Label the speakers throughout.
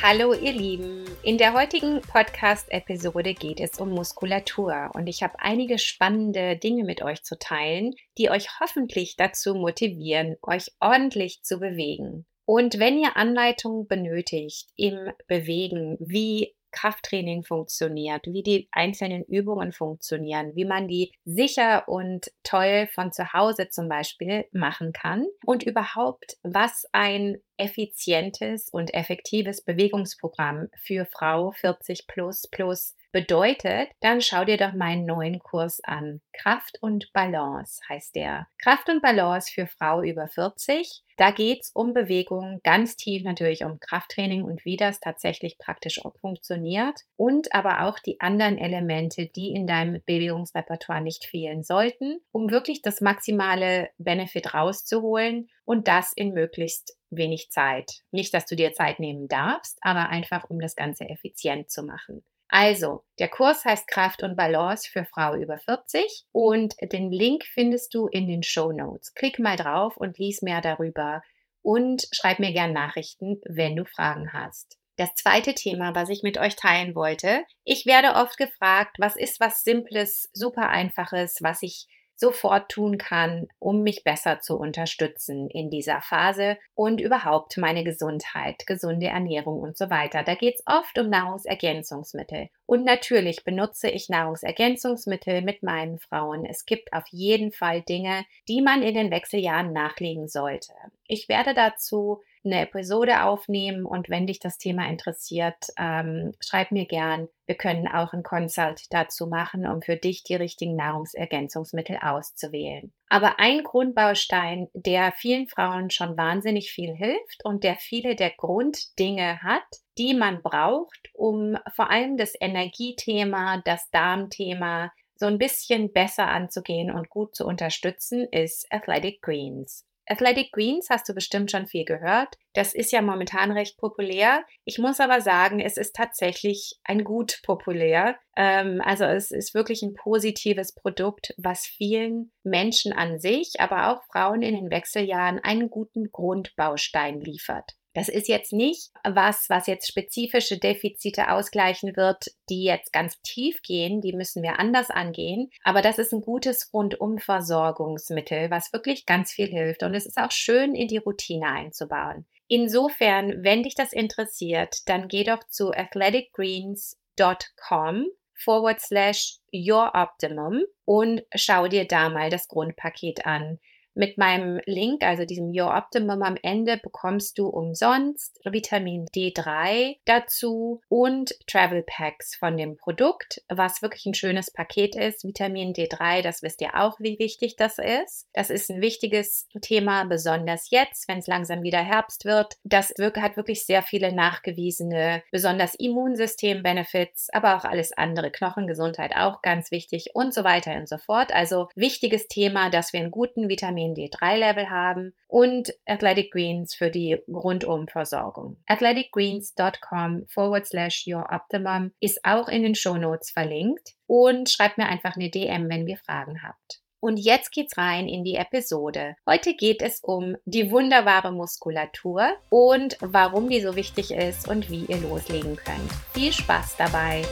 Speaker 1: Hallo ihr Lieben, in der heutigen Podcast-Episode geht es um Muskulatur und ich habe einige spannende Dinge mit euch zu teilen, die euch hoffentlich dazu motivieren, euch ordentlich zu bewegen. Und wenn ihr Anleitungen benötigt im Bewegen, wie Krafttraining funktioniert, wie die einzelnen Übungen funktionieren, wie man die sicher und toll von zu Hause zum Beispiel machen kann und überhaupt, was ein effizientes und effektives Bewegungsprogramm für Frau 40 plus plus bedeutet, dann schau dir doch meinen neuen Kurs an. Kraft und Balance heißt der. Kraft und Balance für Frau über 40. Da geht es um Bewegung, ganz tief natürlich um Krafttraining und wie das tatsächlich praktisch funktioniert und aber auch die anderen Elemente, die in deinem Bewegungsrepertoire nicht fehlen sollten, um wirklich das maximale Benefit rauszuholen und das in möglichst wenig Zeit. Nicht, dass du dir Zeit nehmen darfst, aber einfach um das Ganze effizient zu machen. Also, der Kurs heißt Kraft und Balance für Frau über 40 und den Link findest du in den Show Notes. Klick mal drauf und lies mehr darüber und schreib mir gern Nachrichten, wenn du Fragen hast. Das zweite Thema, was ich mit euch teilen wollte. Ich werde oft gefragt, was ist was Simples, super Einfaches, was ich sofort tun kann, um mich besser zu unterstützen in dieser Phase und überhaupt meine Gesundheit, gesunde Ernährung und so weiter. Da geht es oft um Nahrungsergänzungsmittel. Und natürlich benutze ich Nahrungsergänzungsmittel mit meinen Frauen. Es gibt auf jeden Fall Dinge, die man in den Wechseljahren nachlegen sollte. Ich werde dazu eine Episode aufnehmen und wenn dich das Thema interessiert, ähm, schreib mir gern. Wir können auch ein Consult dazu machen, um für dich die richtigen Nahrungsergänzungsmittel auszuwählen. Aber ein Grundbaustein, der vielen Frauen schon wahnsinnig viel hilft und der viele der Grunddinge hat, die man braucht, um vor allem das Energiethema, das Darmthema so ein bisschen besser anzugehen und gut zu unterstützen, ist Athletic Greens. Athletic Greens hast du bestimmt schon viel gehört. Das ist ja momentan recht populär. Ich muss aber sagen, es ist tatsächlich ein gut populär. Ähm, also es ist wirklich ein positives Produkt, was vielen Menschen an sich, aber auch Frauen in den Wechseljahren einen guten Grundbaustein liefert. Das ist jetzt nicht was, was jetzt spezifische Defizite ausgleichen wird, die jetzt ganz tief gehen, die müssen wir anders angehen. Aber das ist ein gutes Rundumversorgungsmittel, was wirklich ganz viel hilft. Und es ist auch schön in die Routine einzubauen. Insofern, wenn dich das interessiert, dann geh doch zu athleticgreens.com forward slash your optimum und schau dir da mal das Grundpaket an. Mit meinem Link, also diesem Your Optimum am Ende, bekommst du umsonst Vitamin D3 dazu und Travel Packs von dem Produkt, was wirklich ein schönes Paket ist. Vitamin D3, das wisst ihr auch, wie wichtig das ist. Das ist ein wichtiges Thema, besonders jetzt, wenn es langsam wieder Herbst wird. Das hat wirklich sehr viele nachgewiesene, besonders Immunsystem-Benefits, aber auch alles andere, Knochengesundheit auch ganz wichtig und so weiter und so fort. Also wichtiges Thema, dass wir einen guten Vitamin Vitamin D3-Level haben und Athletic Greens für die Rundumversorgung. athleticgreens.com forward slash your optimum ist auch in den Shownotes verlinkt und schreibt mir einfach eine DM, wenn ihr Fragen habt. Und jetzt geht's rein in die Episode. Heute geht es um die wunderbare Muskulatur und warum die so wichtig ist und wie ihr loslegen könnt. Viel Spaß dabei!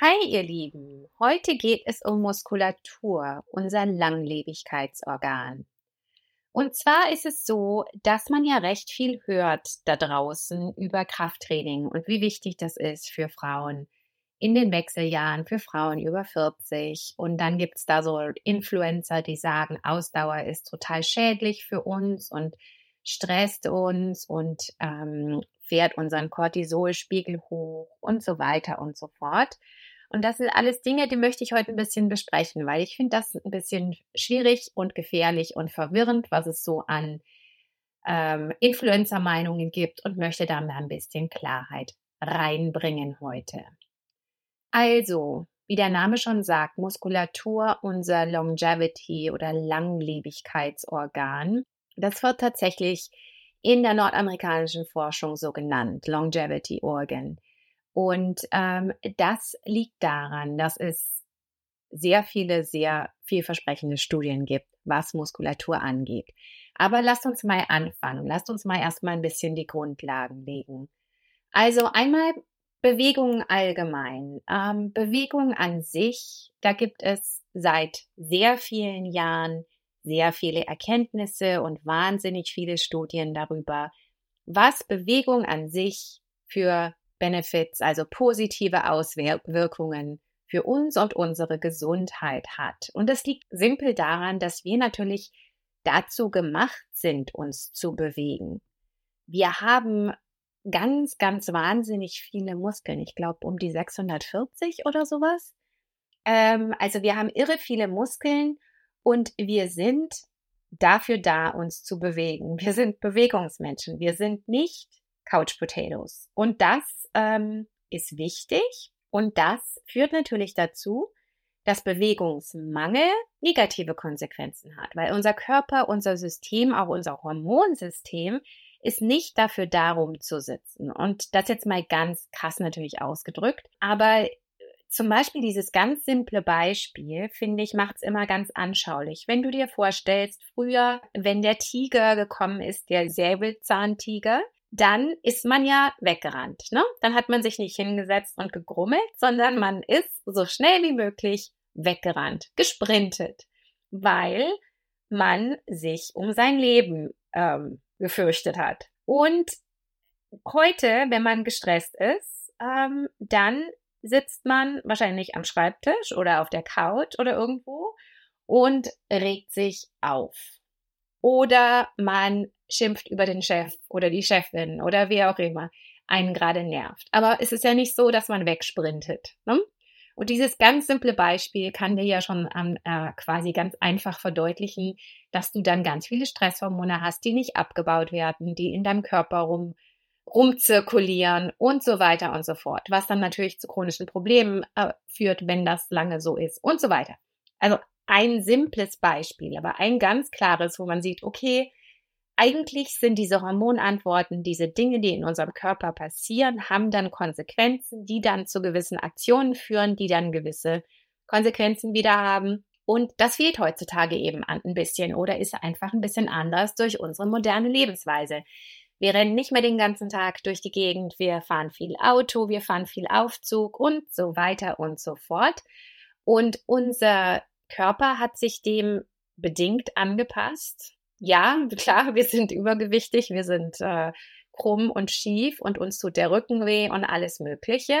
Speaker 1: Hi ihr Lieben, heute geht es um Muskulatur, unser Langlebigkeitsorgan. Und zwar ist es so, dass man ja recht viel hört da draußen über Krafttraining und wie wichtig das ist für Frauen in den Wechseljahren, für Frauen über 40. Und dann gibt es da so Influencer, die sagen, Ausdauer ist total schädlich für uns und stresst uns und ähm, fährt unseren Cortisolspiegel hoch und so weiter und so fort. Und das sind alles Dinge, die möchte ich heute ein bisschen besprechen, weil ich finde das ein bisschen schwierig und gefährlich und verwirrend, was es so an ähm, Influencer-Meinungen gibt und möchte da mal ein bisschen Klarheit reinbringen heute. Also, wie der Name schon sagt, Muskulatur, unser Longevity oder Langlebigkeitsorgan, das wird tatsächlich in der nordamerikanischen Forschung so genannt, Longevity Organ. Und ähm, das liegt daran, dass es sehr viele, sehr vielversprechende Studien gibt, was Muskulatur angeht. Aber lasst uns mal anfangen. Lasst uns mal erstmal ein bisschen die Grundlagen legen. Also einmal Bewegung allgemein. Ähm, Bewegung an sich, da gibt es seit sehr vielen Jahren sehr viele Erkenntnisse und wahnsinnig viele Studien darüber, was Bewegung an sich für Benefits, also positive Auswirkungen für uns und unsere Gesundheit hat. Und das liegt simpel daran, dass wir natürlich dazu gemacht sind, uns zu bewegen. Wir haben ganz, ganz wahnsinnig viele Muskeln. Ich glaube um die 640 oder sowas. Ähm, also wir haben irre viele Muskeln und wir sind dafür da, uns zu bewegen. Wir sind Bewegungsmenschen. Wir sind nicht Couch Potatoes. Und das ähm, ist wichtig und das führt natürlich dazu, dass Bewegungsmangel negative Konsequenzen hat, weil unser Körper, unser System, auch unser Hormonsystem ist nicht dafür darum zu sitzen. Und das jetzt mal ganz krass natürlich ausgedrückt. Aber zum Beispiel dieses ganz simple Beispiel, finde ich, macht es immer ganz anschaulich. Wenn du dir vorstellst, früher, wenn der Tiger gekommen ist, der Säbelzahntiger, dann ist man ja weggerannt. Ne? Dann hat man sich nicht hingesetzt und gegrummelt, sondern man ist so schnell wie möglich weggerannt, gesprintet, weil man sich um sein Leben ähm, gefürchtet hat. Und heute, wenn man gestresst ist, ähm, dann sitzt man wahrscheinlich am Schreibtisch oder auf der Couch oder irgendwo und regt sich auf. Oder man schimpft über den Chef oder die Chefin oder wer auch immer einen gerade nervt. Aber es ist ja nicht so, dass man wegsprintet. Ne? Und dieses ganz simple Beispiel kann dir ja schon äh, quasi ganz einfach verdeutlichen, dass du dann ganz viele Stresshormone hast, die nicht abgebaut werden, die in deinem Körper rum, rumzirkulieren und so weiter und so fort. Was dann natürlich zu chronischen Problemen äh, führt, wenn das lange so ist und so weiter. Also ein simples Beispiel, aber ein ganz klares, wo man sieht, okay, eigentlich sind diese Hormonantworten, diese Dinge, die in unserem Körper passieren, haben dann Konsequenzen, die dann zu gewissen Aktionen führen, die dann gewisse Konsequenzen wieder haben. Und das fehlt heutzutage eben ein bisschen oder ist einfach ein bisschen anders durch unsere moderne Lebensweise. Wir rennen nicht mehr den ganzen Tag durch die Gegend, wir fahren viel Auto, wir fahren viel Aufzug und so weiter und so fort. Und unser Körper hat sich dem bedingt angepasst ja, klar, wir sind übergewichtig, wir sind äh, krumm und schief und uns tut der Rücken weh und alles Mögliche.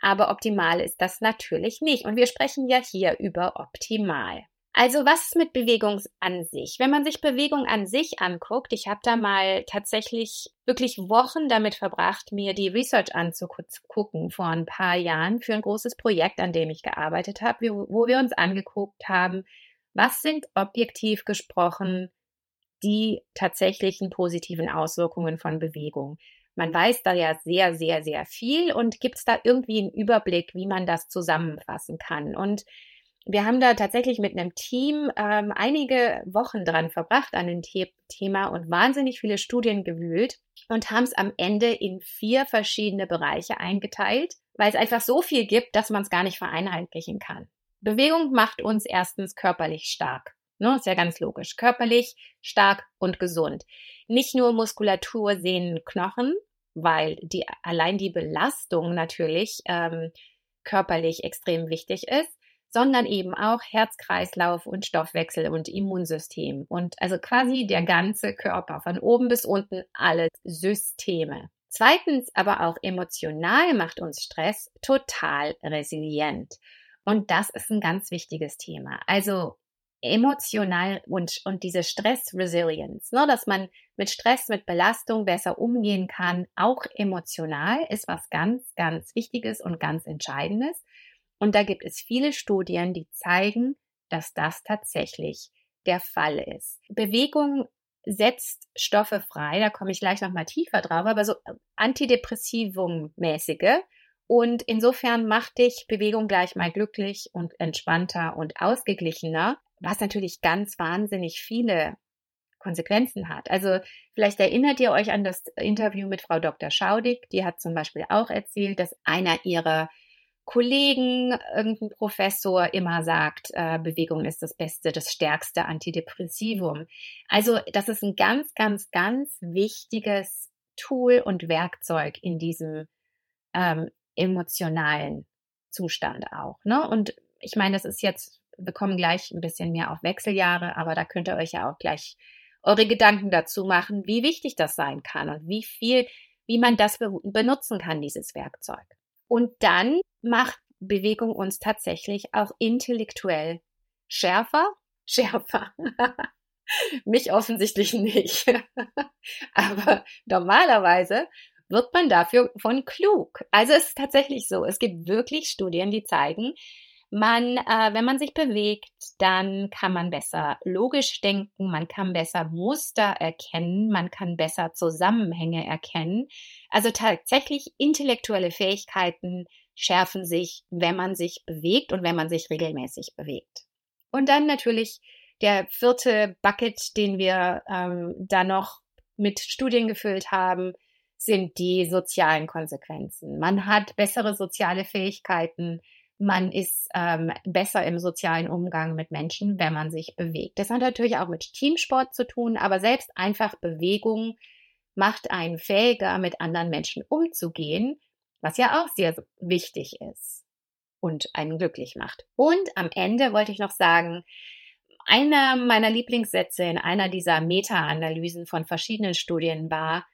Speaker 1: Aber optimal ist das natürlich nicht. Und wir sprechen ja hier über optimal. Also was ist mit Bewegung an sich? Wenn man sich Bewegung an sich anguckt, ich habe da mal tatsächlich wirklich Wochen damit verbracht, mir die Research anzugucken vor ein paar Jahren für ein großes Projekt, an dem ich gearbeitet habe, wo wir uns angeguckt haben, was sind objektiv gesprochen die tatsächlichen positiven Auswirkungen von Bewegung. Man weiß da ja sehr, sehr, sehr viel und gibt es da irgendwie einen Überblick, wie man das zusammenfassen kann. Und wir haben da tatsächlich mit einem Team ähm, einige Wochen dran verbracht an dem The Thema und wahnsinnig viele Studien gewühlt und haben es am Ende in vier verschiedene Bereiche eingeteilt, weil es einfach so viel gibt, dass man es gar nicht vereinheitlichen kann. Bewegung macht uns erstens körperlich stark. Ne, ist ja ganz logisch. Körperlich stark und gesund. Nicht nur Muskulatur, Sehnen, Knochen, weil die, allein die Belastung natürlich ähm, körperlich extrem wichtig ist, sondern eben auch Herzkreislauf und Stoffwechsel und Immunsystem und also quasi der ganze Körper, von oben bis unten alle Systeme. Zweitens aber auch emotional macht uns Stress total resilient. Und das ist ein ganz wichtiges Thema. Also emotional und, und diese Stress-Resilience, ne, dass man mit Stress, mit Belastung besser umgehen kann, auch emotional, ist was ganz, ganz Wichtiges und ganz Entscheidendes. Und da gibt es viele Studien, die zeigen, dass das tatsächlich der Fall ist. Bewegung setzt Stoffe frei, da komme ich gleich nochmal tiefer drauf, aber so Antidepressivum-mäßige. Und insofern macht dich Bewegung gleich mal glücklich und entspannter und ausgeglichener was natürlich ganz wahnsinnig viele Konsequenzen hat. Also vielleicht erinnert ihr euch an das Interview mit Frau Dr. Schaudig. Die hat zum Beispiel auch erzählt, dass einer ihrer Kollegen, irgendein Professor immer sagt, äh, Bewegung ist das beste, das stärkste Antidepressivum. Also das ist ein ganz, ganz, ganz wichtiges Tool und Werkzeug in diesem ähm, emotionalen Zustand auch. Ne? Und ich meine, das ist jetzt wir kommen gleich ein bisschen mehr auf Wechseljahre, aber da könnt ihr euch ja auch gleich eure Gedanken dazu machen, wie wichtig das sein kann und wie viel, wie man das benutzen kann, dieses Werkzeug. Und dann macht Bewegung uns tatsächlich auch intellektuell schärfer, schärfer. Mich offensichtlich nicht. Aber normalerweise wird man dafür von klug. Also es ist tatsächlich so. Es gibt wirklich Studien, die zeigen, man, äh, wenn man sich bewegt, dann kann man besser logisch denken, man kann besser Muster erkennen, man kann besser Zusammenhänge erkennen. Also tatsächlich intellektuelle Fähigkeiten schärfen sich, wenn man sich bewegt und wenn man sich regelmäßig bewegt. Und dann natürlich der vierte Bucket, den wir ähm, da noch mit Studien gefüllt haben, sind die sozialen Konsequenzen. Man hat bessere soziale Fähigkeiten, man ist ähm, besser im sozialen Umgang mit Menschen, wenn man sich bewegt. Das hat natürlich auch mit Teamsport zu tun, aber selbst einfach Bewegung macht einen fähiger, mit anderen Menschen umzugehen, was ja auch sehr wichtig ist und einen glücklich macht. Und am Ende wollte ich noch sagen, einer meiner Lieblingssätze in einer dieser Meta-Analysen von verschiedenen Studien war,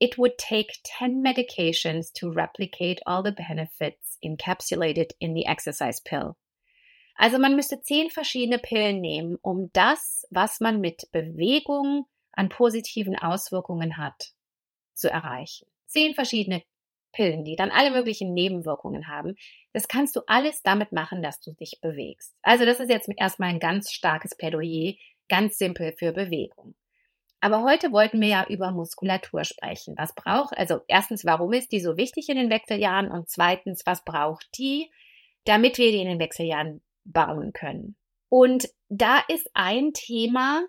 Speaker 1: It would take 10 medications to replicate all the benefits encapsulated in the exercise pill. Also man müsste zehn verschiedene Pillen nehmen, um das, was man mit Bewegung an positiven Auswirkungen hat, zu erreichen. Zehn verschiedene Pillen, die dann alle möglichen Nebenwirkungen haben. Das kannst du alles damit machen, dass du dich bewegst. Also das ist jetzt erstmal ein ganz starkes Plädoyer, ganz simpel für Bewegung. Aber heute wollten wir ja über Muskulatur sprechen. Was braucht, also erstens, warum ist die so wichtig in den Wechseljahren? Und zweitens, was braucht die, damit wir die in den Wechseljahren bauen können? Und da ist ein Thema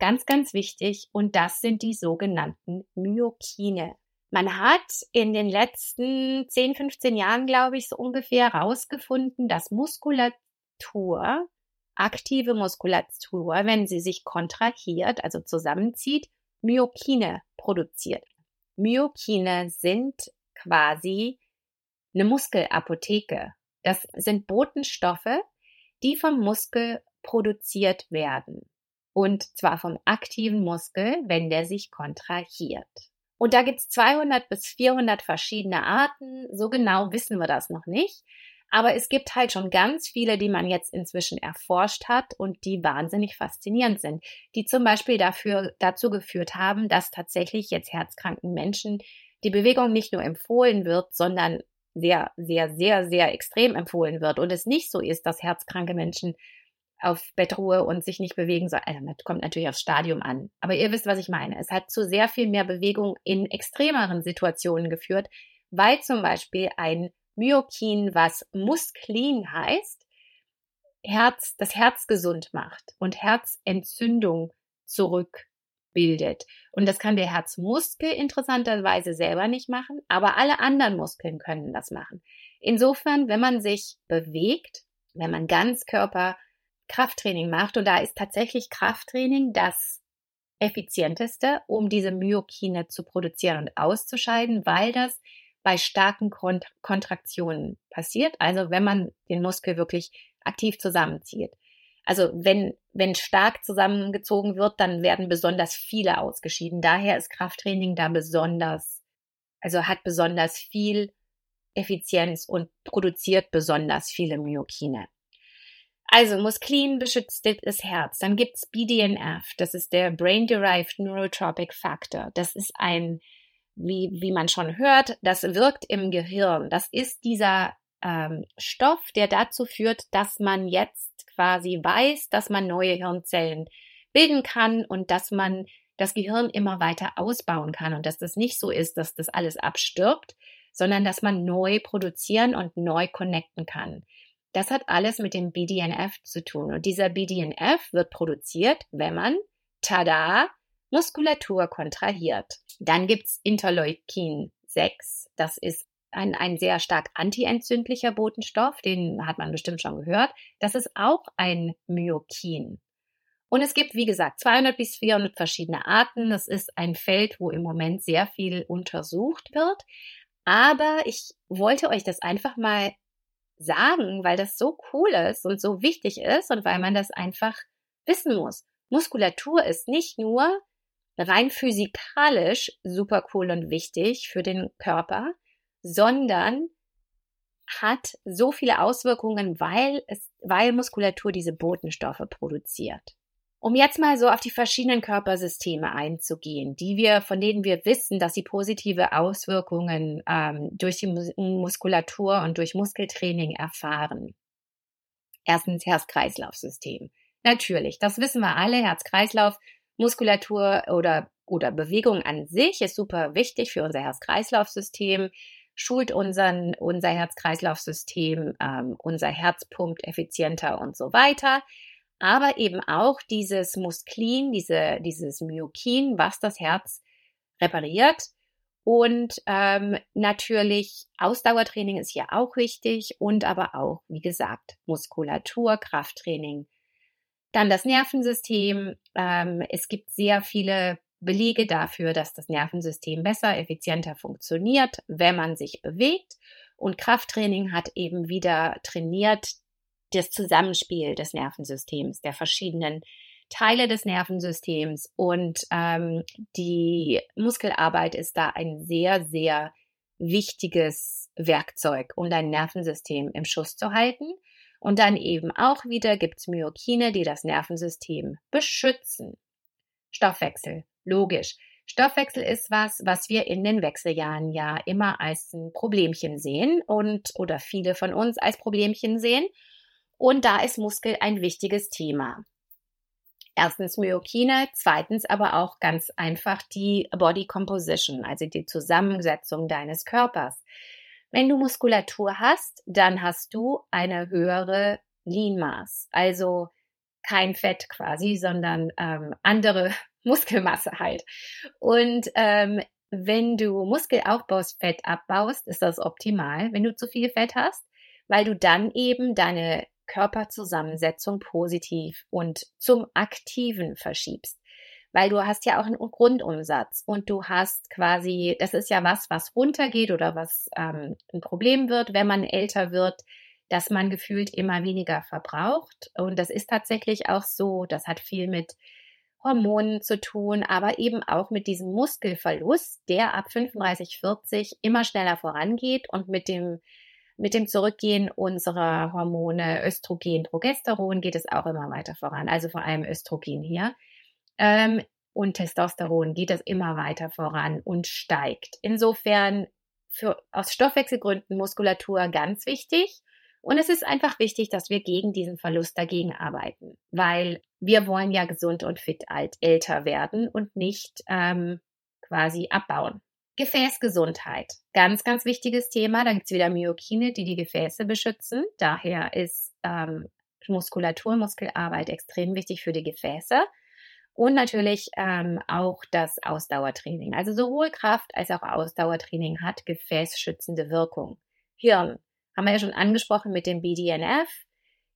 Speaker 1: ganz, ganz wichtig und das sind die sogenannten Myokine. Man hat in den letzten 10, 15 Jahren, glaube ich, so ungefähr herausgefunden, dass Muskulatur aktive Muskulatur, wenn sie sich kontrahiert, also zusammenzieht, Myokine produziert. Myokine sind quasi eine Muskelapotheke. Das sind Botenstoffe, die vom Muskel produziert werden. Und zwar vom aktiven Muskel, wenn der sich kontrahiert. Und da gibt es 200 bis 400 verschiedene Arten. So genau wissen wir das noch nicht. Aber es gibt halt schon ganz viele, die man jetzt inzwischen erforscht hat und die wahnsinnig faszinierend sind, die zum Beispiel dafür, dazu geführt haben, dass tatsächlich jetzt herzkranken Menschen die Bewegung nicht nur empfohlen wird, sondern sehr, sehr, sehr, sehr extrem empfohlen wird und es nicht so ist, dass herzkranke Menschen auf Bettruhe und sich nicht bewegen sollen. Also, das kommt natürlich aufs Stadium an. Aber ihr wisst, was ich meine. Es hat zu sehr viel mehr Bewegung in extremeren Situationen geführt, weil zum Beispiel ein Myokin, was Musklin heißt, Herz, das Herz gesund macht und Herzentzündung zurückbildet. Und das kann der Herzmuskel interessanterweise selber nicht machen, aber alle anderen Muskeln können das machen. Insofern, wenn man sich bewegt, wenn man Ganzkörper Krafttraining macht, und da ist tatsächlich Krafttraining das effizienteste, um diese Myokine zu produzieren und auszuscheiden, weil das bei starken Kont Kontraktionen passiert, also wenn man den Muskel wirklich aktiv zusammenzieht. Also wenn, wenn stark zusammengezogen wird, dann werden besonders viele ausgeschieden. Daher ist Krafttraining da besonders, also hat besonders viel Effizienz und produziert besonders viele Myokine. Also Musklin beschützt das Herz. Dann gibt's BDNF, das ist der Brain-Derived Neurotropic Factor. Das ist ein, wie, wie man schon hört, das wirkt im Gehirn. Das ist dieser ähm, Stoff, der dazu führt, dass man jetzt quasi weiß, dass man neue Hirnzellen bilden kann und dass man das Gehirn immer weiter ausbauen kann und dass das nicht so ist, dass das alles abstirbt, sondern dass man neu produzieren und neu connecten kann. Das hat alles mit dem BDNF zu tun. Und dieser BDNF wird produziert, wenn man, tada, Muskulatur kontrahiert. Dann gibt's Interleukin 6. Das ist ein, ein sehr stark antientzündlicher Botenstoff, den hat man bestimmt schon gehört. Das ist auch ein Myokin. Und es gibt, wie gesagt, 200 bis 400 verschiedene Arten. Das ist ein Feld, wo im Moment sehr viel untersucht wird. Aber ich wollte euch das einfach mal sagen, weil das so cool ist und so wichtig ist und weil man das einfach wissen muss. Muskulatur ist nicht nur rein physikalisch super cool und wichtig für den Körper, sondern hat so viele Auswirkungen, weil es, weil Muskulatur diese Botenstoffe produziert. Um jetzt mal so auf die verschiedenen Körpersysteme einzugehen, die wir, von denen wir wissen, dass sie positive Auswirkungen ähm, durch die Muskulatur und durch Muskeltraining erfahren. Erstens Herz-Kreislauf-System. Natürlich, das wissen wir alle. Herz-Kreislauf, Muskulatur oder, oder Bewegung an sich ist super wichtig für unser Herz-Kreislauf-System, schult unseren, unser Herz-Kreislauf-System, ähm, unser Herz pumpt effizienter und so weiter aber eben auch dieses Musklin, diese, dieses Myokin, was das Herz repariert. Und ähm, natürlich Ausdauertraining ist hier auch wichtig und aber auch, wie gesagt, Muskulatur, Krafttraining. Dann das Nervensystem. Ähm, es gibt sehr viele Belege dafür, dass das Nervensystem besser, effizienter funktioniert, wenn man sich bewegt. Und Krafttraining hat eben wieder trainiert das Zusammenspiel des Nervensystems, der verschiedenen Teile des Nervensystems und ähm, die Muskelarbeit ist da ein sehr, sehr wichtiges Werkzeug, um dein Nervensystem im Schuss zu halten. Und dann eben auch wieder gibt es Myokine, die das Nervensystem beschützen. Stoffwechsel, logisch. Stoffwechsel ist was, was wir in den Wechseljahren ja immer als ein Problemchen sehen und oder viele von uns als Problemchen sehen. Und da ist Muskel ein wichtiges Thema. Erstens Myokine, zweitens aber auch ganz einfach die Body Composition, also die Zusammensetzung deines Körpers. Wenn du Muskulatur hast, dann hast du eine höhere Lean Mass, also kein Fett quasi, sondern ähm, andere Muskelmasse halt. Und ähm, wenn du Muskelaufbaus Fett abbaust, ist das optimal, wenn du zu viel Fett hast, weil du dann eben deine Körperzusammensetzung positiv und zum Aktiven verschiebst. Weil du hast ja auch einen Grundumsatz und du hast quasi, das ist ja was, was runtergeht oder was ähm, ein Problem wird, wenn man älter wird, dass man gefühlt immer weniger verbraucht. Und das ist tatsächlich auch so. Das hat viel mit Hormonen zu tun, aber eben auch mit diesem Muskelverlust, der ab 35, 40 immer schneller vorangeht und mit dem mit dem Zurückgehen unserer Hormone Östrogen, Progesteron geht es auch immer weiter voran. Also vor allem Östrogen hier. Ähm, und Testosteron geht es immer weiter voran und steigt. Insofern für, aus Stoffwechselgründen Muskulatur ganz wichtig. Und es ist einfach wichtig, dass wir gegen diesen Verlust dagegen arbeiten, weil wir wollen ja gesund und fit alt älter werden und nicht ähm, quasi abbauen. Gefäßgesundheit. Ganz, ganz wichtiges Thema. Da gibt es wieder Myokine, die die Gefäße beschützen. Daher ist ähm, Muskulatur, Muskelarbeit extrem wichtig für die Gefäße. Und natürlich ähm, auch das Ausdauertraining. Also sowohl Kraft als auch Ausdauertraining hat gefäßschützende Wirkung. Hirn haben wir ja schon angesprochen mit dem BDNF.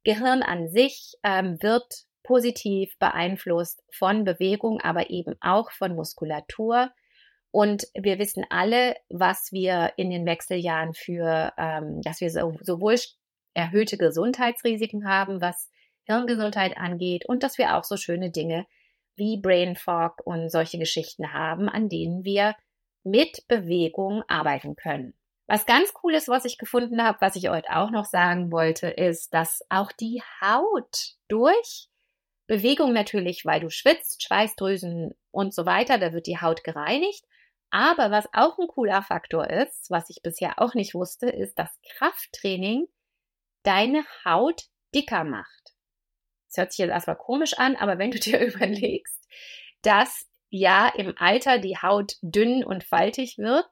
Speaker 1: Gehirn an sich ähm, wird positiv beeinflusst von Bewegung, aber eben auch von Muskulatur. Und wir wissen alle, was wir in den Wechseljahren für, ähm, dass wir so, sowohl erhöhte Gesundheitsrisiken haben, was Hirngesundheit angeht, und dass wir auch so schöne Dinge wie Brain Fog und solche Geschichten haben, an denen wir mit Bewegung arbeiten können. Was ganz cool ist, was ich gefunden habe, was ich euch auch noch sagen wollte, ist, dass auch die Haut durch Bewegung natürlich, weil du schwitzt, Schweißdrüsen und so weiter, da wird die Haut gereinigt. Aber was auch ein cooler Faktor ist, was ich bisher auch nicht wusste, ist, dass Krafttraining deine Haut dicker macht. Das hört sich jetzt erstmal komisch an, aber wenn du dir überlegst, dass ja im Alter die Haut dünn und faltig wird,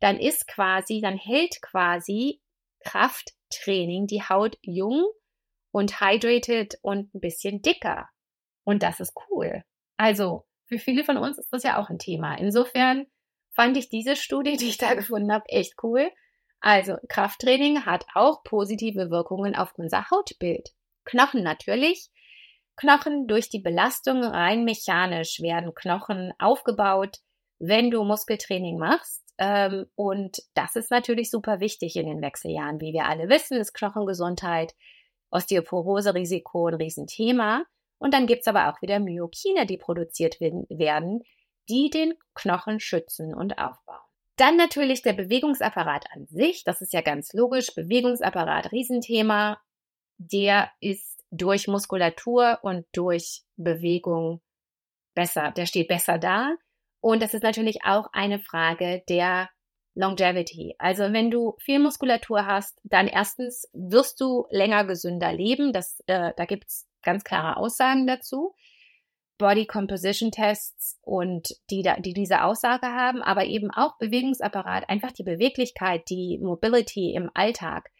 Speaker 1: dann ist quasi, dann hält quasi Krafttraining die Haut jung und hydrated und ein bisschen dicker. Und das ist cool. Also, für viele von uns ist das ja auch ein Thema. Insofern fand ich diese Studie, die ich da gefunden habe, echt cool. Also, Krafttraining hat auch positive Wirkungen auf unser Hautbild. Knochen natürlich. Knochen durch die Belastung rein mechanisch werden Knochen aufgebaut, wenn du Muskeltraining machst. Ähm, und das ist natürlich super wichtig in den Wechseljahren. Wie wir alle wissen, ist Knochengesundheit, Osteoporose-Risiko ein Riesenthema. Und dann gibt es aber auch wieder Myokine, die produziert werden, die den Knochen schützen und aufbauen. Dann natürlich der Bewegungsapparat an sich. Das ist ja ganz logisch. Bewegungsapparat, Riesenthema. Der ist durch Muskulatur und durch Bewegung besser. Der steht besser da. Und das ist natürlich auch eine Frage der Longevity. Also wenn du viel Muskulatur hast, dann erstens wirst du länger gesünder leben. Das, äh, da gibt es ganz klare Aussagen dazu. Body Composition Tests und die, da, die diese Aussage haben, aber eben auch Bewegungsapparat, einfach die Beweglichkeit, die Mobility im Alltag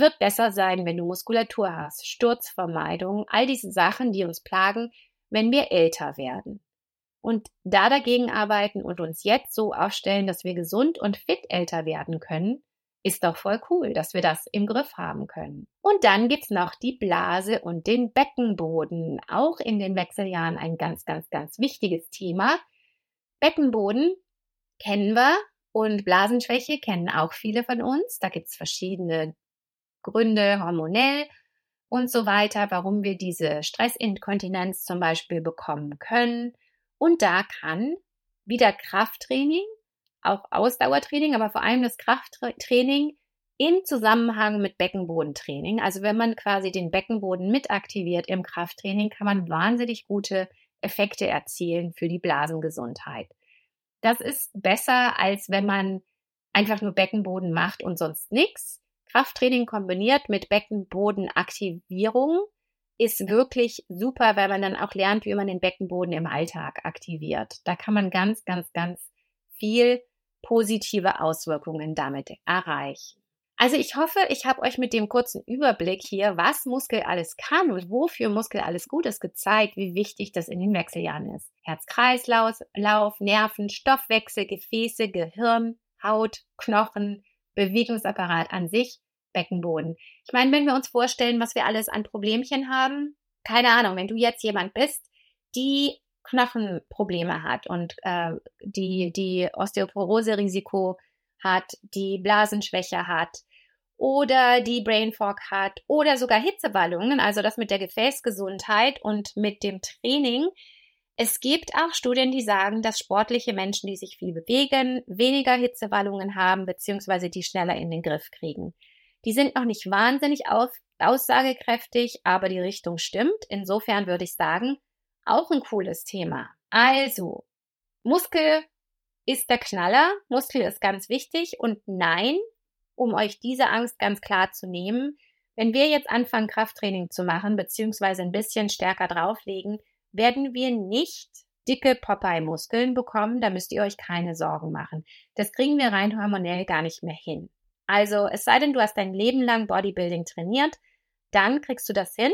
Speaker 1: wird besser sein, wenn du Muskulatur hast, Sturzvermeidung, all diese Sachen, die uns plagen, wenn wir älter werden und da dagegen arbeiten und uns jetzt so aufstellen, dass wir gesund und fit älter werden können, ist doch voll cool, dass wir das im Griff haben können. Und dann gibt's noch die Blase und den Beckenboden. Auch in den Wechseljahren ein ganz, ganz, ganz wichtiges Thema. Beckenboden kennen wir und Blasenschwäche kennen auch viele von uns. Da gibt's verschiedene Gründe, hormonell und so weiter, warum wir diese Stressinkontinenz zum Beispiel bekommen können. Und da kann wieder Krafttraining, auch Ausdauertraining, aber vor allem das Krafttraining im Zusammenhang mit Beckenbodentraining. Also wenn man quasi den Beckenboden mit aktiviert im Krafttraining, kann man wahnsinnig gute Effekte erzielen für die Blasengesundheit. Das ist besser, als wenn man einfach nur Beckenboden macht und sonst nichts. Krafttraining kombiniert mit Beckenbodenaktivierung ist wirklich super, weil man dann auch lernt, wie man den Beckenboden im Alltag aktiviert. Da kann man ganz, ganz, ganz viel positive Auswirkungen damit erreichen. Also ich hoffe, ich habe euch mit dem kurzen Überblick hier, was Muskel alles kann und wofür Muskel alles gut ist, gezeigt, wie wichtig das in den Wechseljahren ist. Herz-Kreislauf, Nerven, Stoffwechsel, Gefäße, Gehirn, Haut, Knochen, Bewegungsapparat an sich Beckenboden. Ich meine, wenn wir uns vorstellen, was wir alles an Problemchen haben, keine Ahnung, wenn du jetzt jemand bist, die Knochenprobleme hat und äh, die, die Osteoporose-Risiko hat, die Blasenschwäche hat oder die Brain Fog hat oder sogar Hitzewallungen, also das mit der Gefäßgesundheit und mit dem Training. Es gibt auch Studien, die sagen, dass sportliche Menschen, die sich viel bewegen, weniger Hitzewallungen haben, beziehungsweise die schneller in den Griff kriegen. Die sind noch nicht wahnsinnig auf, aussagekräftig, aber die Richtung stimmt. Insofern würde ich sagen, auch ein cooles Thema. Also, Muskel ist der Knaller. Muskel ist ganz wichtig. Und nein, um euch diese Angst ganz klar zu nehmen, wenn wir jetzt anfangen, Krafttraining zu machen, beziehungsweise ein bisschen stärker drauflegen, werden wir nicht dicke Popeye-Muskeln bekommen. Da müsst ihr euch keine Sorgen machen. Das kriegen wir rein hormonell gar nicht mehr hin. Also es sei denn, du hast dein Leben lang Bodybuilding trainiert, dann kriegst du das hin.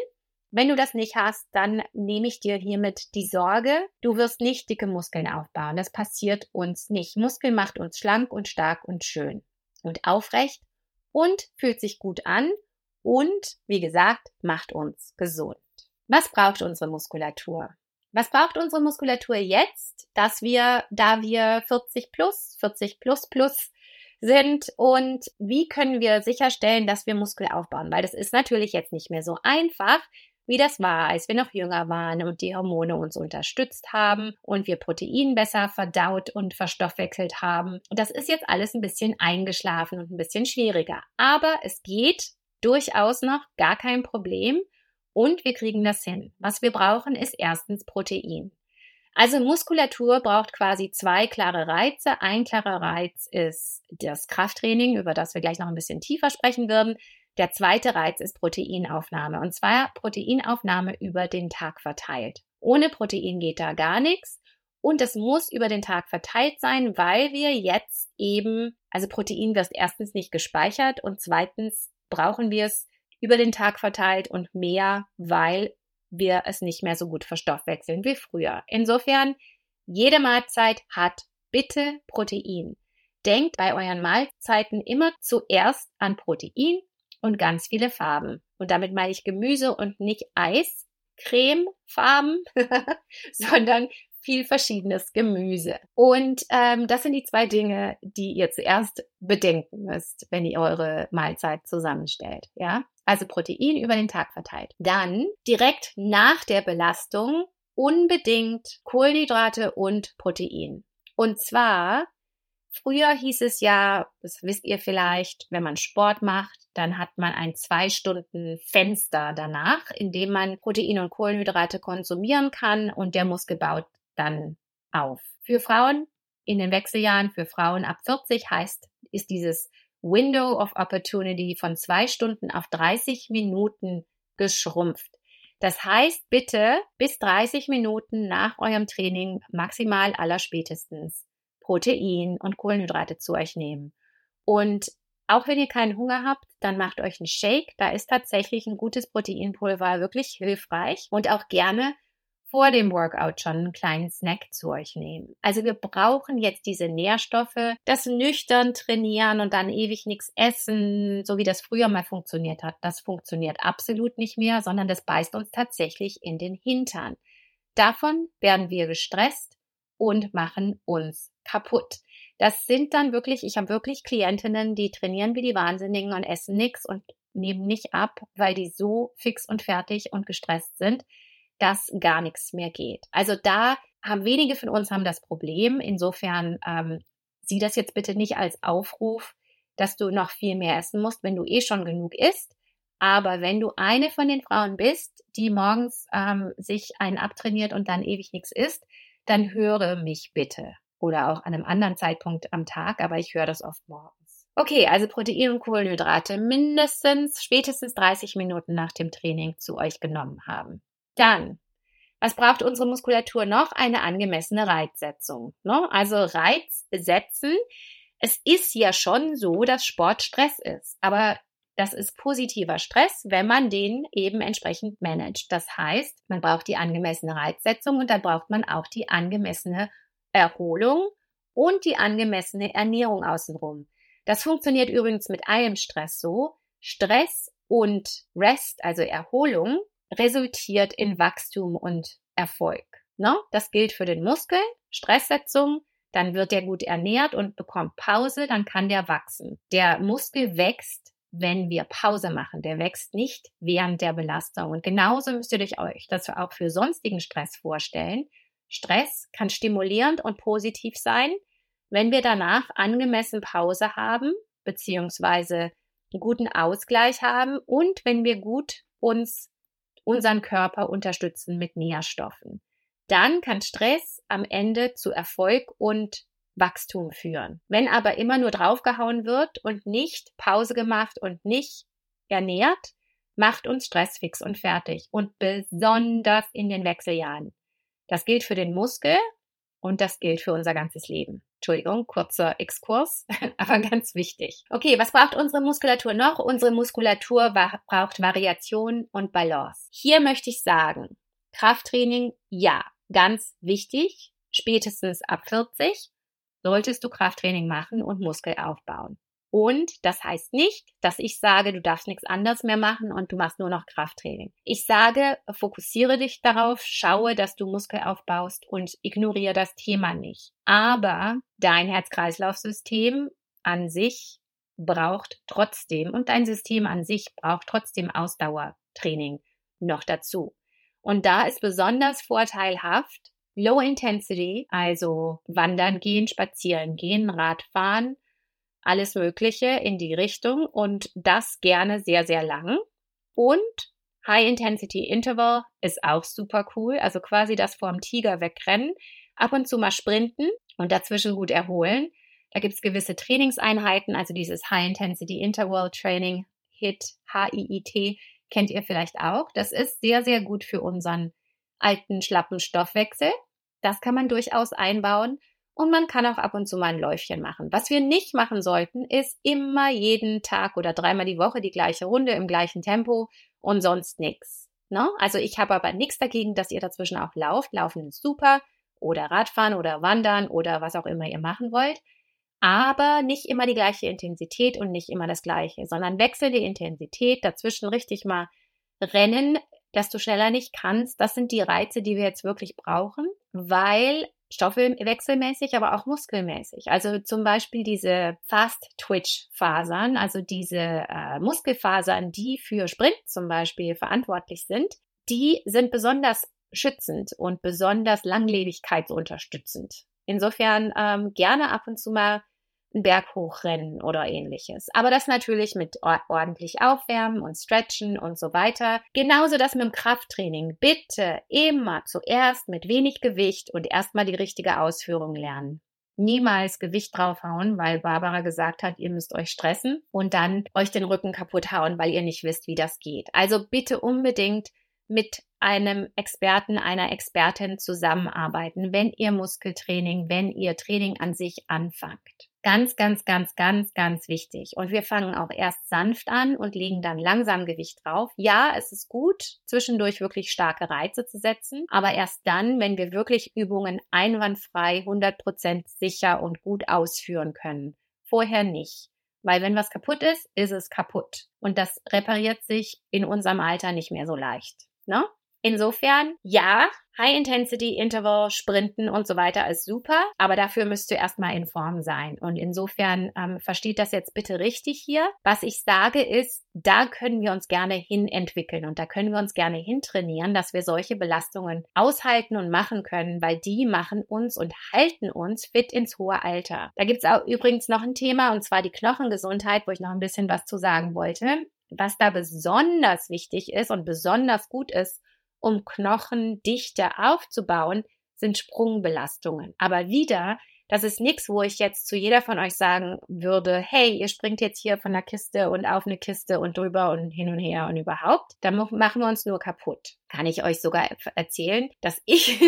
Speaker 1: Wenn du das nicht hast, dann nehme ich dir hiermit die Sorge, du wirst nicht dicke Muskeln aufbauen. Das passiert uns nicht. Muskel macht uns schlank und stark und schön und aufrecht und fühlt sich gut an und, wie gesagt, macht uns gesund. Was braucht unsere Muskulatur? Was braucht unsere Muskulatur jetzt, dass wir, da wir 40 plus, 40 plus plus sind und wie können wir sicherstellen, dass wir Muskel aufbauen, weil das ist natürlich jetzt nicht mehr so einfach, wie das war, als wir noch jünger waren und die Hormone uns unterstützt haben und wir Protein besser verdaut und verstoffwechselt haben. Das ist jetzt alles ein bisschen eingeschlafen und ein bisschen schwieriger. Aber es geht durchaus noch gar kein Problem und wir kriegen das hin. Was wir brauchen, ist erstens Protein. Also Muskulatur braucht quasi zwei klare Reize. Ein klarer Reiz ist das Krafttraining, über das wir gleich noch ein bisschen tiefer sprechen werden. Der zweite Reiz ist Proteinaufnahme und zwar Proteinaufnahme über den Tag verteilt. Ohne Protein geht da gar nichts und es muss über den Tag verteilt sein, weil wir jetzt eben, also Protein wird erstens nicht gespeichert und zweitens brauchen wir es über den Tag verteilt und mehr, weil wir es nicht mehr so gut verstoffwechseln wie früher. Insofern, jede Mahlzeit hat bitte Protein. Denkt bei euren Mahlzeiten immer zuerst an Protein und ganz viele Farben. Und damit meine ich Gemüse und nicht Eis, Cremefarben, sondern viel verschiedenes Gemüse. Und ähm, das sind die zwei Dinge, die ihr zuerst bedenken müsst, wenn ihr eure Mahlzeit zusammenstellt. Ja, also Protein über den Tag verteilt. Dann direkt nach der Belastung unbedingt Kohlenhydrate und Protein. Und zwar Früher hieß es ja, das wisst ihr vielleicht, wenn man Sport macht, dann hat man ein zwei Stunden Fenster danach, in dem man Protein und Kohlenhydrate konsumieren kann und der Muskel baut dann auf. Für Frauen in den Wechseljahren, für Frauen ab 40 heißt, ist dieses Window of Opportunity von zwei Stunden auf 30 Minuten geschrumpft. Das heißt, bitte bis 30 Minuten nach eurem Training maximal aller spätestens Protein und Kohlenhydrate zu euch nehmen. Und auch wenn ihr keinen Hunger habt, dann macht euch einen Shake. Da ist tatsächlich ein gutes Proteinpulver wirklich hilfreich und auch gerne vor dem Workout schon einen kleinen Snack zu euch nehmen. Also wir brauchen jetzt diese Nährstoffe, das nüchtern trainieren und dann ewig nichts essen, so wie das früher mal funktioniert hat. Das funktioniert absolut nicht mehr, sondern das beißt uns tatsächlich in den Hintern. Davon werden wir gestresst und machen uns kaputt. Das sind dann wirklich, ich habe wirklich Klientinnen, die trainieren wie die Wahnsinnigen und essen nichts und nehmen nicht ab, weil die so fix und fertig und gestresst sind dass gar nichts mehr geht. Also da haben wenige von uns haben das Problem. Insofern ähm, sieh das jetzt bitte nicht als Aufruf, dass du noch viel mehr essen musst, wenn du eh schon genug isst. Aber wenn du eine von den Frauen bist, die morgens ähm, sich einen abtrainiert und dann ewig nichts isst, dann höre mich bitte. Oder auch an einem anderen Zeitpunkt am Tag, aber ich höre das oft morgens. Okay, also Protein und Kohlenhydrate mindestens spätestens 30 Minuten nach dem Training zu euch genommen haben. Dann, was braucht unsere Muskulatur noch? Eine angemessene Reizsetzung. Ne? Also Reiz setzen. Es ist ja schon so, dass Sport Stress ist, aber das ist positiver Stress, wenn man den eben entsprechend managt. Das heißt, man braucht die angemessene Reizsetzung und dann braucht man auch die angemessene Erholung und die angemessene Ernährung außenrum. Das funktioniert übrigens mit allem Stress so. Stress und Rest, also Erholung, resultiert in Wachstum und Erfolg. Ne? Das gilt für den Muskel, Stresssetzung, dann wird er gut ernährt und bekommt Pause, dann kann der wachsen. Der Muskel wächst, wenn wir Pause machen. Der wächst nicht während der Belastung. Und genauso müsst ihr euch das auch für sonstigen Stress vorstellen. Stress kann stimulierend und positiv sein, wenn wir danach angemessen Pause haben, beziehungsweise einen guten Ausgleich haben und wenn wir gut uns unseren Körper unterstützen mit Nährstoffen. Dann kann Stress am Ende zu Erfolg und Wachstum führen. Wenn aber immer nur draufgehauen wird und nicht Pause gemacht und nicht ernährt, macht uns Stress fix und fertig. Und besonders in den Wechseljahren. Das gilt für den Muskel und das gilt für unser ganzes Leben. Entschuldigung, kurzer Exkurs, aber ganz wichtig. Okay, was braucht unsere Muskulatur noch? Unsere Muskulatur braucht Variation und Balance. Hier möchte ich sagen, Krafttraining, ja, ganz wichtig. Spätestens ab 40 solltest du Krafttraining machen und Muskel aufbauen. Und das heißt nicht, dass ich sage, du darfst nichts anderes mehr machen und du machst nur noch Krafttraining. Ich sage, fokussiere dich darauf, schaue, dass du Muskel aufbaust und ignoriere das Thema nicht. Aber dein Herz-Kreislauf-System an sich braucht trotzdem und dein System an sich braucht trotzdem Ausdauertraining. noch dazu. Und da ist besonders vorteilhaft Low Intensity, also wandern gehen, spazieren gehen, Radfahren, alles Mögliche in die Richtung und das gerne sehr, sehr lang. Und High Intensity Interval ist auch super cool, also quasi das vorm Tiger wegrennen, ab und zu mal sprinten und dazwischen gut erholen. Da gibt es gewisse Trainingseinheiten, also dieses High Intensity Interval Training, HIT, H-I-I-T, kennt ihr vielleicht auch. Das ist sehr, sehr gut für unseren alten, schlappen Stoffwechsel. Das kann man durchaus einbauen. Und man kann auch ab und zu mal ein Läufchen machen. Was wir nicht machen sollten, ist immer jeden Tag oder dreimal die Woche die gleiche Runde im gleichen Tempo und sonst nichts. Ne? Also ich habe aber nichts dagegen, dass ihr dazwischen auch lauft. Laufen ist super. Oder Radfahren oder Wandern oder was auch immer ihr machen wollt. Aber nicht immer die gleiche Intensität und nicht immer das gleiche, sondern wechselnde Intensität, dazwischen richtig mal rennen, dass du schneller nicht kannst. Das sind die Reize, die wir jetzt wirklich brauchen, weil Stoffwechselmäßig, aber auch muskelmäßig. Also zum Beispiel diese Fast-Twitch-Fasern, also diese äh, Muskelfasern, die für Sprint zum Beispiel verantwortlich sind, die sind besonders schützend und besonders langlebigkeitsunterstützend. Insofern ähm, gerne ab und zu mal einen Berg hochrennen oder ähnliches. Aber das natürlich mit ordentlich aufwärmen und stretchen und so weiter. Genauso das mit dem Krafttraining. Bitte immer zuerst mit wenig Gewicht und erstmal die richtige Ausführung lernen. Niemals Gewicht draufhauen, weil Barbara gesagt hat, ihr müsst euch stressen und dann euch den Rücken kaputt hauen, weil ihr nicht wisst, wie das geht. Also bitte unbedingt mit einem Experten, einer Expertin zusammenarbeiten, wenn ihr Muskeltraining, wenn ihr Training an sich anfangt. Ganz, ganz, ganz, ganz, ganz wichtig. Und wir fangen auch erst sanft an und legen dann langsam Gewicht drauf. Ja, es ist gut, zwischendurch wirklich starke Reize zu setzen, aber erst dann, wenn wir wirklich Übungen einwandfrei, 100% sicher und gut ausführen können. Vorher nicht. Weil wenn was kaputt ist, ist es kaputt. Und das repariert sich in unserem Alter nicht mehr so leicht. Ne? Insofern, ja, High Intensity Interval, Sprinten und so weiter ist super, aber dafür müsst ihr erstmal in Form sein. Und insofern ähm, versteht das jetzt bitte richtig hier. Was ich sage ist, da können wir uns gerne hin entwickeln und da können wir uns gerne hintrainieren, dass wir solche Belastungen aushalten und machen können, weil die machen uns und halten uns fit ins hohe Alter. Da gibt es auch übrigens noch ein Thema und zwar die Knochengesundheit, wo ich noch ein bisschen was zu sagen wollte. Was da besonders wichtig ist und besonders gut ist, um Knochendichte aufzubauen, sind Sprungbelastungen. Aber wieder das ist nichts, wo ich jetzt zu jeder von euch sagen würde, hey, ihr springt jetzt hier von der Kiste und auf eine Kiste und drüber und hin und her und überhaupt. Da machen wir uns nur kaputt. Kann ich euch sogar erzählen, dass ich,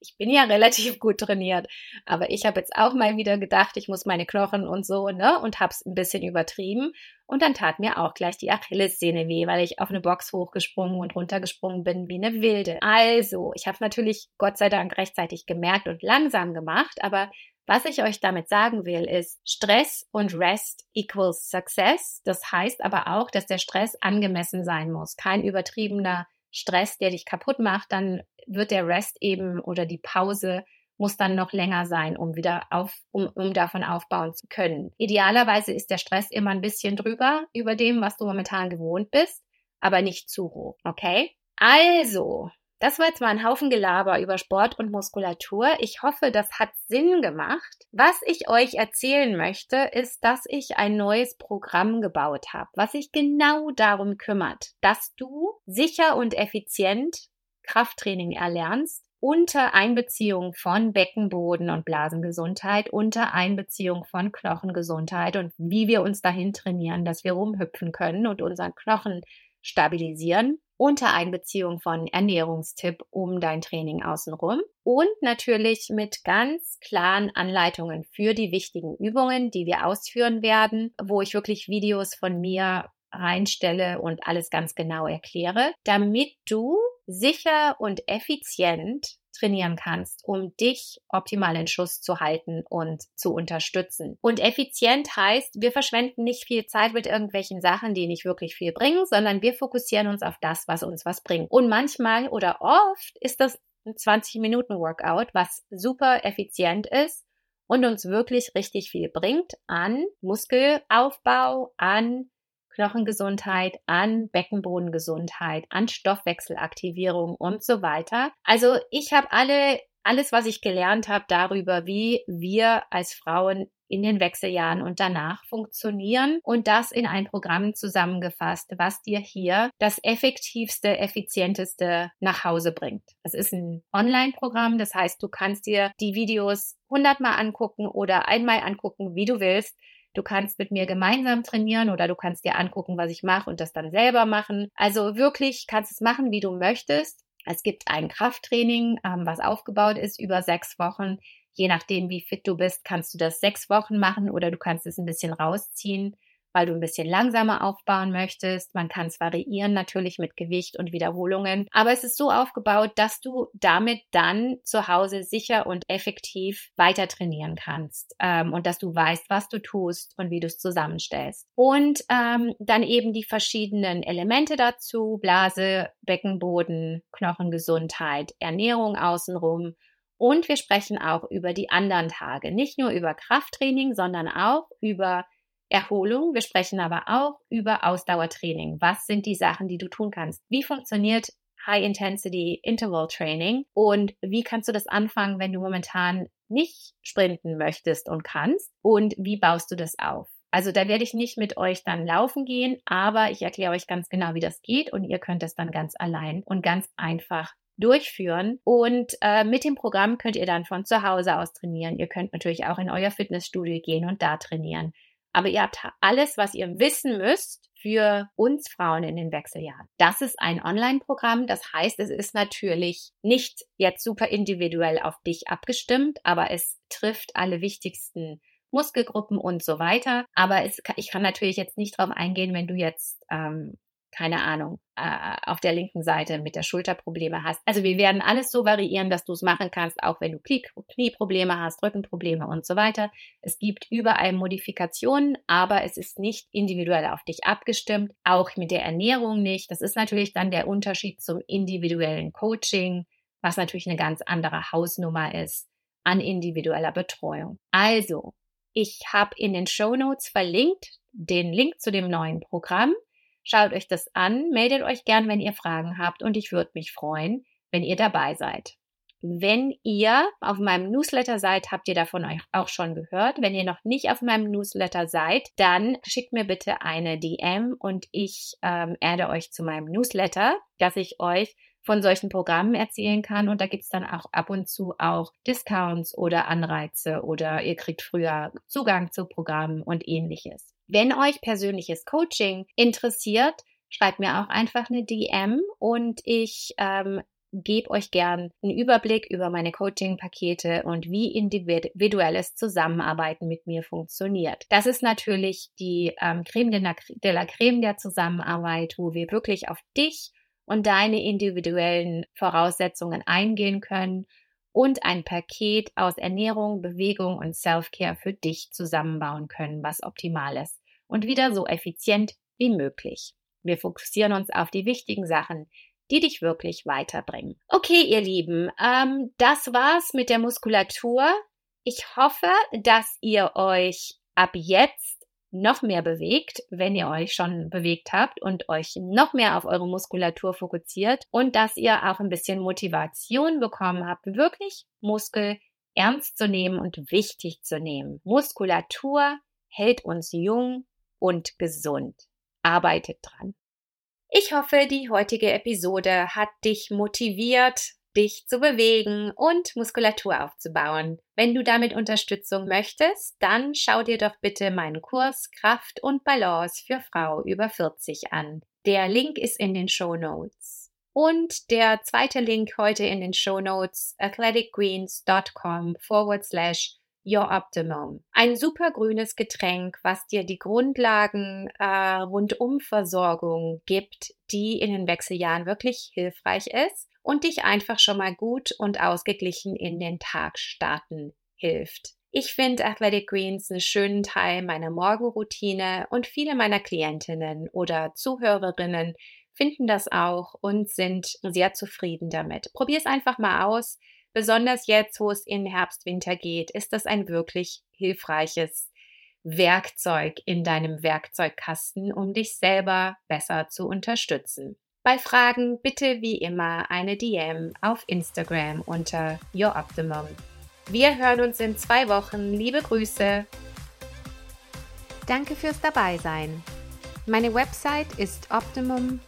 Speaker 1: ich bin ja relativ gut trainiert, aber ich habe jetzt auch mal wieder gedacht, ich muss meine Knochen und so, ne, und hab's ein bisschen übertrieben. Und dann tat mir auch gleich die Achillessehne weh, weil ich auf eine Box hochgesprungen und runtergesprungen bin wie eine Wilde. Also, ich habe natürlich Gott sei Dank rechtzeitig gemerkt und langsam gemacht, aber was ich euch damit sagen will, ist, Stress und Rest equals Success. Das heißt aber auch, dass der Stress angemessen sein muss. Kein übertriebener Stress, der dich kaputt macht. Dann wird der Rest eben oder die Pause muss dann noch länger sein, um wieder auf, um, um davon aufbauen zu können. Idealerweise ist der Stress immer ein bisschen drüber über dem, was du momentan gewohnt bist, aber nicht zu hoch. Okay? Also, das war jetzt mal ein Haufen Gelaber über Sport und Muskulatur. Ich hoffe, das hat Sinn gemacht. Was ich euch erzählen möchte, ist, dass ich ein neues Programm gebaut habe, was sich genau darum kümmert, dass du sicher und effizient Krafttraining erlernst unter Einbeziehung von Beckenboden und Blasengesundheit, unter Einbeziehung von Knochengesundheit und wie wir uns dahin trainieren, dass wir rumhüpfen können und unseren Knochen stabilisieren unter Einbeziehung von Ernährungstipp um dein Training außenrum und natürlich mit ganz klaren Anleitungen für die wichtigen Übungen, die wir ausführen werden, wo ich wirklich Videos von mir reinstelle und alles ganz genau erkläre, damit du sicher und effizient trainieren kannst, um dich optimal in Schuss zu halten und zu unterstützen. Und effizient heißt, wir verschwenden nicht viel Zeit mit irgendwelchen Sachen, die nicht wirklich viel bringen, sondern wir fokussieren uns auf das, was uns was bringt. Und manchmal oder oft ist das ein 20 Minuten Workout, was super effizient ist und uns wirklich richtig viel bringt an Muskelaufbau, an Knochengesundheit, an Beckenbodengesundheit, an Stoffwechselaktivierung und so weiter. Also ich habe alle alles, was ich gelernt habe darüber, wie wir als Frauen in den Wechseljahren und danach funktionieren und das in ein Programm zusammengefasst, was dir hier das effektivste, effizienteste nach Hause bringt. Es ist ein Online-Programm, das heißt, du kannst dir die Videos hundertmal angucken oder einmal angucken, wie du willst. Du kannst mit mir gemeinsam trainieren oder du kannst dir angucken, was ich mache und das dann selber machen. Also wirklich kannst es machen, wie du möchtest. Es gibt ein Krafttraining, ähm, was aufgebaut ist über sechs Wochen. Je nachdem, wie fit du bist, kannst du das sechs Wochen machen oder du kannst es ein bisschen rausziehen weil du ein bisschen langsamer aufbauen möchtest. Man kann es variieren natürlich mit Gewicht und Wiederholungen, aber es ist so aufgebaut, dass du damit dann zu Hause sicher und effektiv weiter trainieren kannst ähm, und dass du weißt, was du tust und wie du es zusammenstellst. Und ähm, dann eben die verschiedenen Elemente dazu, Blase, Beckenboden, Knochengesundheit, Ernährung außenrum. Und wir sprechen auch über die anderen Tage, nicht nur über Krafttraining, sondern auch über Erholung. Wir sprechen aber auch über Ausdauertraining. Was sind die Sachen, die du tun kannst? Wie funktioniert High-Intensity Interval Training und wie kannst du das anfangen, wenn du momentan nicht sprinten möchtest und kannst? Und wie baust du das auf? Also da werde ich nicht mit euch dann laufen gehen, aber ich erkläre euch ganz genau, wie das geht und ihr könnt es dann ganz allein und ganz einfach durchführen. Und äh, mit dem Programm könnt ihr dann von zu Hause aus trainieren. Ihr könnt natürlich auch in euer Fitnessstudio gehen und da trainieren. Aber ihr habt alles, was ihr wissen müsst für uns Frauen in den Wechseljahren. Das ist ein Online-Programm. Das heißt, es ist natürlich nicht jetzt super individuell auf dich abgestimmt, aber es trifft alle wichtigsten Muskelgruppen und so weiter. Aber es, ich kann natürlich jetzt nicht darauf eingehen, wenn du jetzt ähm, keine Ahnung, äh, auf der linken Seite mit der Schulter Probleme hast. Also wir werden alles so variieren, dass du es machen kannst, auch wenn du Knie Knieprobleme hast, Rückenprobleme und so weiter. Es gibt überall Modifikationen, aber es ist nicht individuell auf dich abgestimmt, auch mit der Ernährung nicht. Das ist natürlich dann der Unterschied zum individuellen Coaching, was natürlich eine ganz andere Hausnummer ist an individueller Betreuung. Also, ich habe in den Show Notes verlinkt den Link zu dem neuen Programm. Schaut euch das an, meldet euch gern, wenn ihr Fragen habt und ich würde mich freuen, wenn ihr dabei seid. Wenn ihr auf meinem Newsletter seid, habt ihr davon auch schon gehört. Wenn ihr noch nicht auf meinem Newsletter seid, dann schickt mir bitte eine DM und ich ähm, erde euch zu meinem Newsletter, dass ich euch von solchen Programmen erzählen kann. Und da gibt es dann auch ab und zu auch Discounts oder Anreize oder ihr kriegt früher Zugang zu Programmen und ähnliches. Wenn euch persönliches Coaching interessiert, schreibt mir auch einfach eine DM und ich ähm, gebe euch gern einen Überblick über meine Coaching-Pakete und wie individuelles Zusammenarbeiten mit mir funktioniert. Das ist natürlich die ähm, Creme de la, de la Creme der Zusammenarbeit, wo wir wirklich auf dich und deine individuellen Voraussetzungen eingehen können und ein Paket aus Ernährung, Bewegung und Self-Care für dich zusammenbauen können, was optimal ist und wieder so effizient wie möglich. Wir fokussieren uns auf die wichtigen Sachen, die dich wirklich weiterbringen. Okay, ihr Lieben, ähm, das war's mit der Muskulatur. Ich hoffe, dass ihr euch ab jetzt noch mehr bewegt, wenn ihr euch schon bewegt habt und euch noch mehr auf eure Muskulatur fokussiert und dass ihr auch ein bisschen Motivation bekommen habt, wirklich Muskel ernst zu nehmen und wichtig zu nehmen. Muskulatur hält uns jung und gesund. Arbeitet dran. Ich hoffe, die heutige Episode hat dich motiviert, dich zu bewegen und Muskulatur aufzubauen. Wenn du damit Unterstützung möchtest, dann schau dir doch bitte meinen Kurs Kraft und Balance für Frau über 40 an. Der Link ist in den Show Notes. Und der zweite Link heute in den Show Notes, athleticgreens.com forward slash Your Optimum. Ein super grünes Getränk, was dir die Grundlagen äh, Rundumversorgung gibt, die in den Wechseljahren wirklich hilfreich ist und dich einfach schon mal gut und ausgeglichen in den Tag starten hilft. Ich finde Athletic Greens einen schönen Teil meiner Morgenroutine und viele meiner Klientinnen oder Zuhörerinnen finden das auch und sind sehr zufrieden damit. Probier es einfach mal aus. Besonders jetzt, wo es in Herbst, Winter geht, ist das ein wirklich hilfreiches Werkzeug in deinem Werkzeugkasten, um dich selber besser zu unterstützen. Bei Fragen bitte wie immer eine DM auf Instagram unter Your Optimum. Wir hören uns in zwei Wochen. Liebe Grüße. Danke fürs Dabeisein. Meine Website ist optimum-u.com.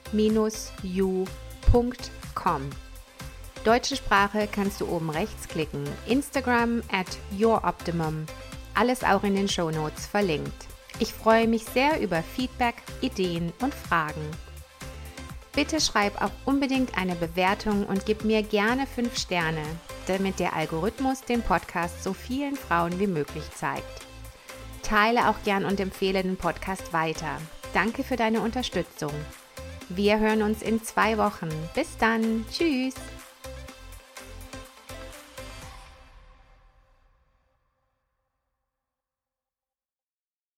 Speaker 1: Deutsche Sprache kannst du oben rechts klicken. Instagram at youroptimum. Alles auch in den Show Notes verlinkt. Ich freue mich sehr über Feedback, Ideen und Fragen. Bitte schreib auch unbedingt eine Bewertung und gib mir gerne 5 Sterne, damit der Algorithmus den Podcast so vielen Frauen wie möglich zeigt. Teile auch gern und empfehle den Podcast weiter. Danke für deine Unterstützung. Wir hören uns in zwei Wochen. Bis dann. Tschüss.